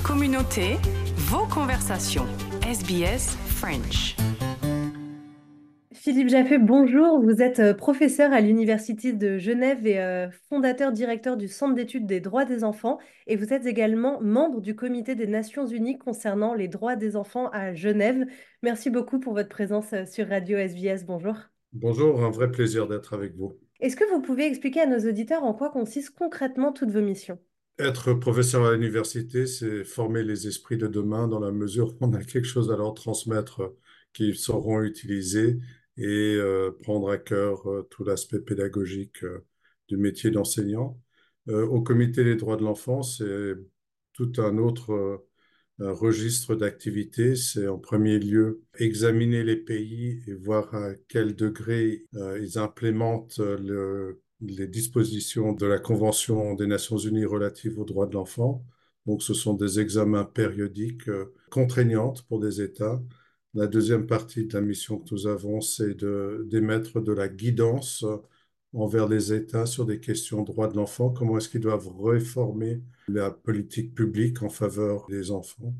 Votre communauté, vos conversations. SBS French. Philippe Jaffé, bonjour. Vous êtes euh, professeur à l'Université de Genève et euh, fondateur directeur du Centre d'études des droits des enfants. Et vous êtes également membre du Comité des Nations Unies concernant les droits des enfants à Genève. Merci beaucoup pour votre présence euh, sur Radio SBS. Bonjour. Bonjour, un vrai plaisir d'être avec vous. Est-ce que vous pouvez expliquer à nos auditeurs en quoi consistent concrètement toutes vos missions? Être professeur à l'université, c'est former les esprits de demain dans la mesure où on a quelque chose à leur transmettre qu'ils sauront utiliser et euh, prendre à cœur euh, tout l'aspect pédagogique euh, du métier d'enseignant. au comité des droits de l'enfant, c'est tout un autre registre d'activité, c'est en premier lieu examiner les pays et voir à quel degré ils implémentent le, les dispositions de la Convention des Nations Unies relative aux droits de l'enfant. Donc ce sont des examens périodiques euh, contraignantes pour des États. La deuxième partie de la mission que nous avons, c'est d'émettre de la guidance envers les États sur des questions de droits de l'enfant, comment est-ce qu'ils doivent réformer la politique publique en faveur des enfants?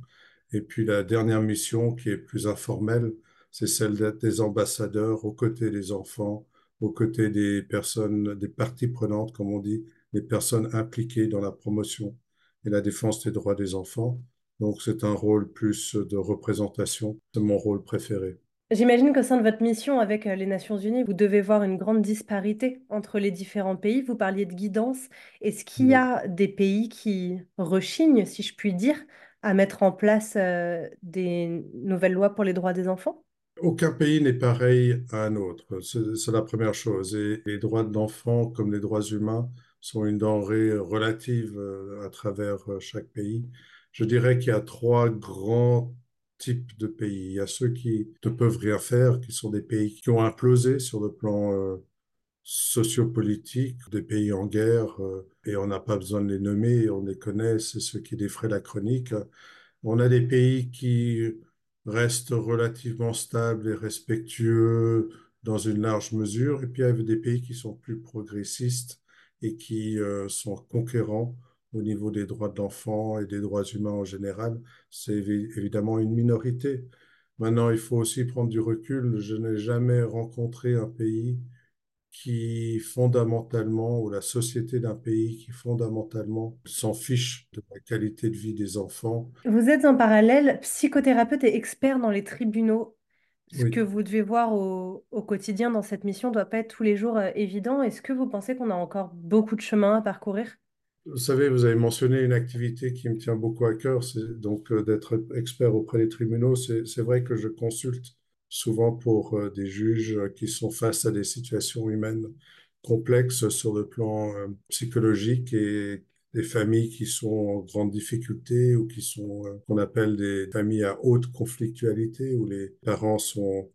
Et puis la dernière mission qui est plus informelle, c'est celle d'être des ambassadeurs aux côtés des enfants, aux côtés des personnes, des parties prenantes, comme on dit, des personnes impliquées dans la promotion et la défense des droits des enfants. Donc c'est un rôle plus de représentation, c'est mon rôle préféré. J'imagine qu'au sein de votre mission avec euh, les Nations Unies, vous devez voir une grande disparité entre les différents pays. Vous parliez de guidance. Est-ce qu'il y a des pays qui rechignent, si je puis dire, à mettre en place euh, des nouvelles lois pour les droits des enfants? Aucun pays n'est pareil à un autre. C'est la première chose. Et les droits de comme les droits humains, sont une denrée relative euh, à travers chaque pays. Je dirais qu'il y a trois grands types de pays. Il y a ceux qui ne peuvent rien faire, qui sont des pays qui ont implosé sur le plan euh, sociopolitique, des pays en guerre, euh, et on n'a pas besoin de les nommer, on les connaît, c'est ceux qui défraient la chronique. On a des pays qui restent relativement stables et respectueux dans une large mesure, et puis il y a des pays qui sont plus progressistes et qui euh, sont conquérants au niveau des droits de l'enfant et des droits humains en général, c'est évidemment une minorité. Maintenant, il faut aussi prendre du recul. Je n'ai jamais rencontré un pays qui fondamentalement, ou la société d'un pays qui fondamentalement s'en fiche de la qualité de vie des enfants. Vous êtes en parallèle psychothérapeute et expert dans les tribunaux. Ce que vous devez voir au, au quotidien dans cette mission ne doit pas être tous les jours euh, évident. Est-ce que vous pensez qu'on a encore beaucoup de chemin à parcourir? Vous savez, vous avez mentionné une activité qui me tient beaucoup à cœur, c'est donc euh, d'être expert auprès des tribunaux. C'est vrai que je consulte souvent pour euh, des juges qui sont face à des situations humaines complexes sur le plan euh, psychologique et des familles qui sont en grande difficulté ou qui sont qu'on appelle des familles à haute conflictualité où les parents sont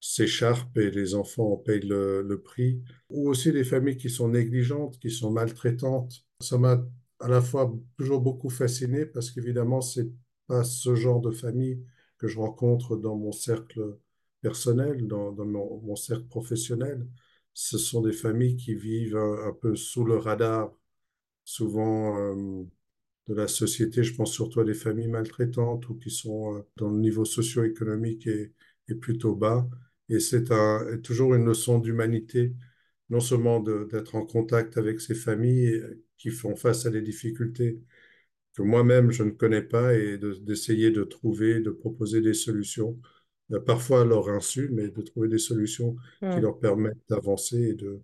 s'écharpent et les enfants en payent le, le prix, ou aussi des familles qui sont négligentes, qui sont maltraitantes. Ça m'a à la fois toujours beaucoup fasciné parce qu'évidemment, c'est pas ce genre de famille que je rencontre dans mon cercle personnel, dans, mon, cercle professionnel. Ce sont des familles qui vivent un, peu sous le radar, souvent euh, de la société. Je pense surtout à des familles maltraitantes ou qui sont euh, dans le niveau socio-économique est plutôt bas. Et c'est un, toujours une leçon d'humanité non seulement d'être en contact avec ces familles qui font face à des difficultés que moi-même je ne connais pas et d'essayer de, trouver, de proposer des solutions, euh, parfois à leur insu, mais de trouver des solutions qui mmh. leur permettent d'avancer et de,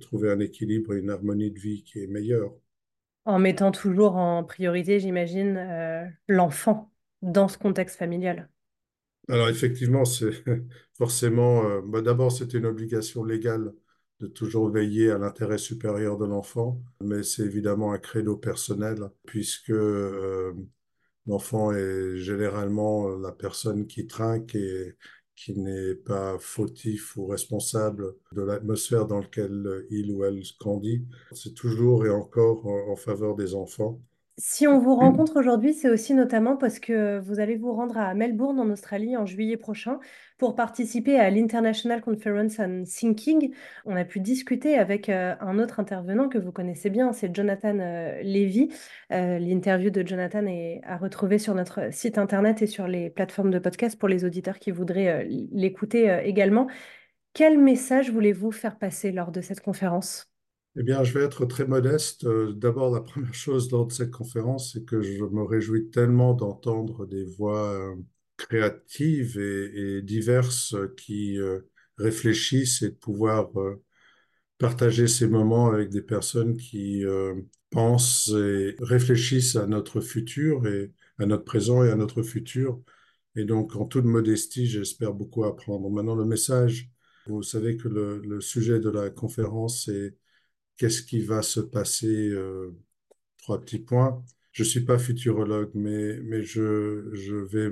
trouver un équilibre et une harmonie de vie qui est meilleure. En mettant toujours en priorité, j'imagine, euh, l'enfant dans ce contexte familial. Alors effectivement, c'est forcément, euh, bah, d'abord c'était une obligation légale de toujours veiller à l'intérêt supérieur de l'enfant, mais c'est évidemment un credo personnel, puisque euh, l'enfant est généralement la personne qui trinque et qui n'est pas fautif ou responsable de l'atmosphère dans laquelle il ou elle grandit. C'est toujours et encore en, faveur des enfants. Si on vous rencontre aujourd'hui, c'est aussi notamment parce que vous allez vous rendre à Melbourne, en Australie, en juillet prochain, pour participer à l'International Conference on Thinking. On a pu discuter avec euh, un autre intervenant que vous connaissez bien, c'est Jonathan euh, Levy. Euh, l'interview de Jonathan est à retrouver sur notre site internet et sur les plateformes de podcast pour les auditeurs qui voudraient l'écouter également. Quel message voulez-vous faire passer lors de cette conférence? Eh bien, je vais être très modeste. Euh, D'abord, la première chose lors de cette conférence, c'est que je me réjouis tellement d'entendre des voix euh, créatives et, diverses qui euh, réfléchissent et de pouvoir partager ces moments avec des personnes qui pensent et réfléchissent à notre futur et à notre présent et à notre futur. Et donc, en toute modestie, j'espère beaucoup apprendre. Maintenant, le message, vous savez que le sujet de la conférence est qu'est-ce qui va se passer euh, Trois petits points. Je ne suis pas futurologue, mais, mais je, je vais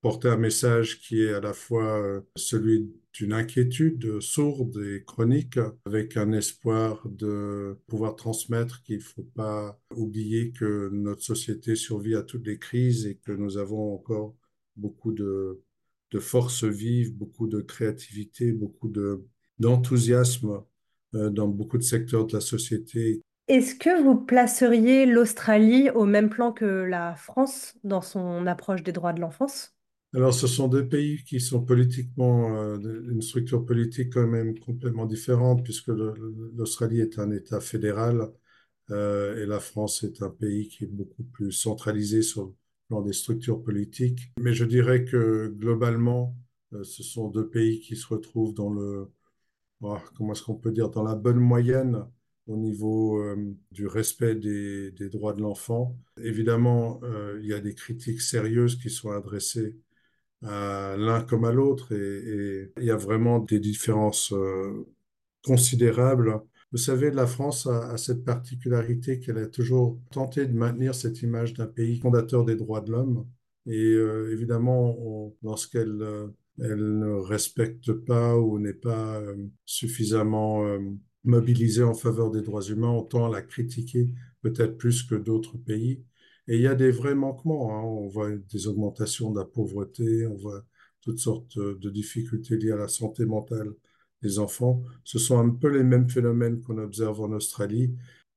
porter un message qui est à la fois euh, celui d'une inquiétude sourde et chronique, avec un espoir de pouvoir transmettre qu'il ne faut pas oublier que notre société survit à toutes les crises et que nous avons encore beaucoup de, de force vive, beaucoup de créativité, beaucoup de, d'enthousiasme dans beaucoup de secteurs de la société. Est-ce que vous placeriez l'Australie au même plan que la France dans son approche des droits de l'enfance? Alors, ce sont deux pays qui sont politiquement, euh, une structure politique quand même complètement différente, puisque l'Australie est un État fédéral euh, et la France est un pays qui est beaucoup plus centralisé sur le plan des structures politiques. Mais je dirais que globalement, euh, ce sont deux pays qui se retrouvent dans le, comment est-ce qu'on peut dire, dans la bonne moyenne au niveau euh, du respect des, droits de l'enfant. Évidemment, euh, il y a des critiques sérieuses qui sont adressées à l'un comme à l'autre et, il y a vraiment des différences euh, considérables. Vous savez, la France a, cette particularité qu'elle a toujours tenté de maintenir cette image d'un pays fondateur des droits de l'homme. Et évidemment, lorsqu'elle elle ne respecte pas ou n'est pas euh, suffisamment euh, mobilisée en faveur des droits humains, on tend à la critiquer peut-être plus que d'autres pays. Et il y a des vrais manquements, hein. On voit des augmentations de la pauvreté, on voit toutes sortes de difficultés liées à la santé mentale des enfants. Ce sont un peu les mêmes phénomènes qu'on observe en Australie.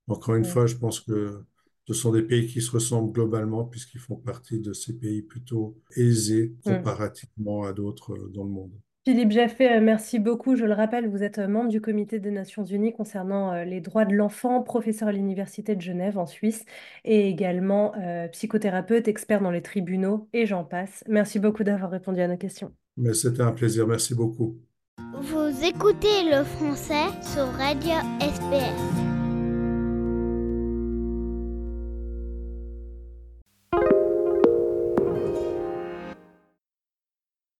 Encore une Ouais. fois, je pense que ce sont des pays qui se ressemblent globalement puisqu'ils font partie de ces pays plutôt aisés Mm. comparativement à d'autres euh, dans le monde. Philippe Jaffé, euh, merci beaucoup. Je le rappelle, vous êtes euh, membre du Comité des Nations Unies concernant les droits de l'enfant, professeur à l'Université de Genève en Suisse et également euh, psychothérapeute, expert dans les tribunaux et j'en passe. Merci beaucoup d'avoir répondu à nos questions. Mais c'était un plaisir. Merci beaucoup. Vous écoutez le français sur Radio SPS.